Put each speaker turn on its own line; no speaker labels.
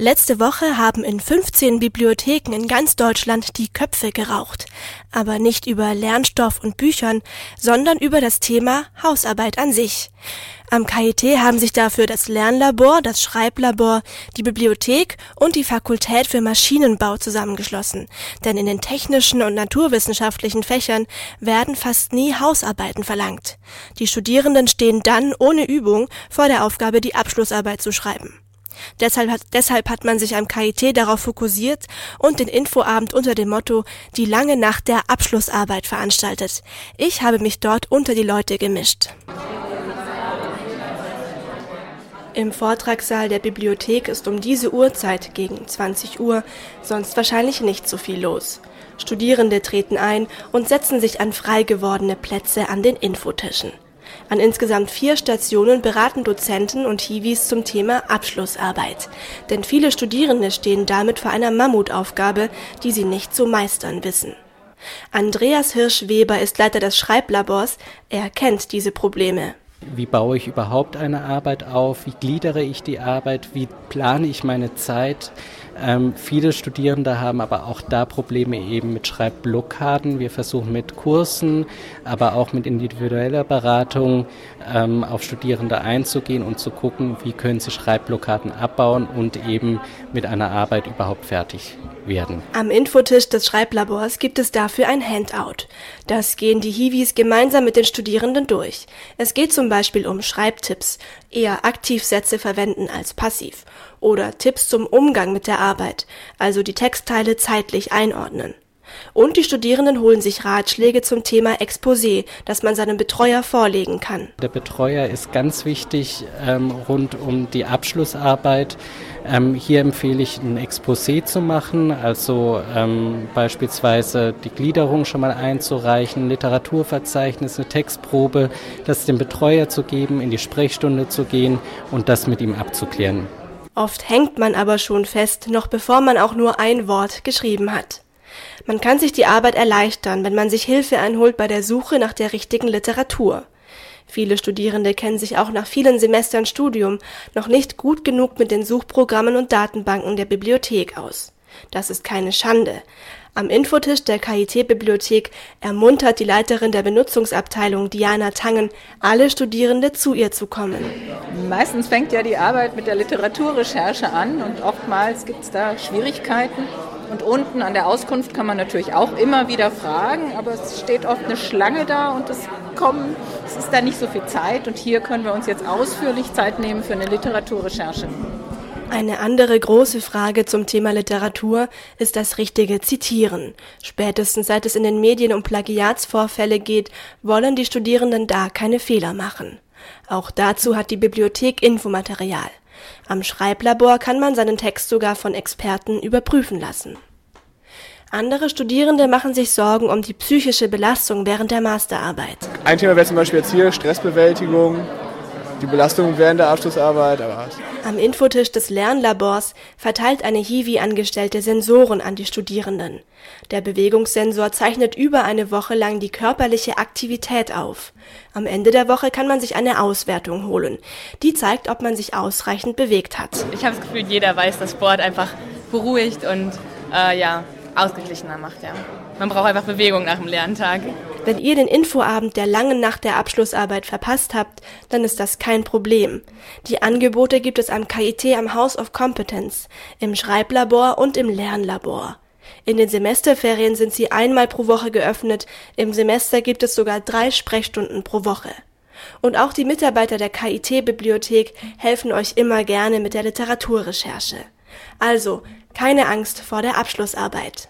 Letzte Woche haben in 15 Bibliotheken in ganz Deutschland die Köpfe geraucht. Aber nicht über Lernstoff und Büchern, sondern über das Thema Hausarbeit an sich. Am KIT haben sich dafür das Lernlabor, das Schreiblabor, die Bibliothek und die Fakultät für Maschinenbau zusammengeschlossen. Denn in den technischen und naturwissenschaftlichen Fächern werden fast nie Hausarbeiten verlangt. Die Studierenden stehen dann ohne Übung vor der Aufgabe, die Abschlussarbeit zu schreiben. Deshalb hat, deshalb hat man sich am KIT darauf fokussiert und den Infoabend unter dem Motto Die lange Nacht der Abschlussarbeit veranstaltet. Ich habe mich dort unter die Leute gemischt. Im Vortragssaal der Bibliothek ist um diese Uhrzeit gegen 20 Uhr sonst wahrscheinlich nicht so viel los. Studierende treten ein und setzen sich an frei gewordene Plätze an den Infotischen. An insgesamt vier Stationen beraten Dozenten und Hiwis zum Thema Abschlussarbeit. Denn viele Studierende stehen damit vor einer Mammutaufgabe, die sie nicht zu meistern wissen. Andreas Hirsch-Weber ist Leiter des Schreiblabors. Er kennt diese Probleme.
Wie baue ich überhaupt eine Arbeit auf? Wie gliedere ich die Arbeit? Wie plane ich meine Zeit? Ähm, viele Studierende haben aber auch da Probleme eben mit Schreibblockaden. Wir versuchen mit Kursen, aber auch mit individueller Beratung ähm, auf Studierende einzugehen und zu gucken, wie können sie Schreibblockaden abbauen und eben mit einer Arbeit überhaupt fertig werden.
Am Infotisch des Schreiblabors gibt es dafür ein Handout. Das gehen die Hiwis gemeinsam mit den Studierenden durch. Es geht zum Beispiel um Schreibtipps, eher Aktivsätze verwenden als passiv oder Tipps zum Umgang mit der Arbeit, also die Textteile zeitlich einordnen. Und die Studierenden holen sich Ratschläge zum Thema Exposé, das man seinem Betreuer vorlegen kann.
Der Betreuer ist ganz wichtig ähm, rund um die Abschlussarbeit. Ähm, hier empfehle ich ein Exposé zu machen, also ähm, beispielsweise die Gliederung schon mal einzureichen, Literaturverzeichnis, eine Textprobe, das dem Betreuer zu geben, in die Sprechstunde zu gehen und das mit ihm abzuklären.
Oft hängt man aber schon fest, noch bevor man auch nur ein Wort geschrieben hat. Man kann sich die Arbeit erleichtern, wenn man sich Hilfe einholt bei der Suche nach der richtigen Literatur. Viele Studierende kennen sich auch nach vielen Semestern Studium noch nicht gut genug mit den Suchprogrammen und Datenbanken der Bibliothek aus. Das ist keine Schande. Am Infotisch der KIT-Bibliothek ermuntert die Leiterin der Benutzungsabteilung Diana Tangen, alle Studierende zu ihr zu kommen.
Meistens fängt ja die Arbeit mit der Literaturrecherche an und oftmals gibt es da Schwierigkeiten. Und unten an der Auskunft kann man natürlich auch immer wieder fragen, aber es steht oft eine Schlange da und es kommen, es ist da nicht so viel Zeit. Und hier können wir uns jetzt ausführlich Zeit nehmen für eine Literaturrecherche.
Eine andere große Frage zum Thema Literatur ist das richtige Zitieren. Spätestens seit es in den Medien um Plagiatsvorfälle geht, wollen die Studierenden da keine Fehler machen. Auch dazu hat die Bibliothek Infomaterial. Am Schreiblabor kann man seinen Text sogar von Experten überprüfen lassen. Andere Studierende machen sich Sorgen um die psychische Belastung während der Masterarbeit.
Ein Thema wäre zum Beispiel jetzt hier Stressbewältigung, die Belastung während der Abschlussarbeit.
Am Infotisch des Lernlabors verteilt eine Hiwi-Angestellte Sensoren an die Studierenden. Der Bewegungssensor zeichnet über eine Woche lang die körperliche Aktivität auf. Am Ende der Woche kann man sich eine Auswertung holen. Die zeigt, ob man sich ausreichend bewegt hat.
Ich habe das Gefühl, jeder weiß, dass Sport einfach beruhigt und äh, ja, ausgeglichener macht. Ja. Man braucht einfach Bewegung nach dem Lerntag.
Wenn ihr den Infoabend der langen Nacht der Abschlussarbeit verpasst habt, dann ist das kein Problem. Die Angebote gibt es am KIT am House of Competence, im Schreiblabor und im Lernlabor. In den Semesterferien sind sie einmal pro Woche geöffnet, im Semester gibt es sogar drei Sprechstunden pro Woche. Und auch die Mitarbeiter der KIT-Bibliothek helfen euch immer gerne mit der Literaturrecherche. Also, keine Angst vor der Abschlussarbeit.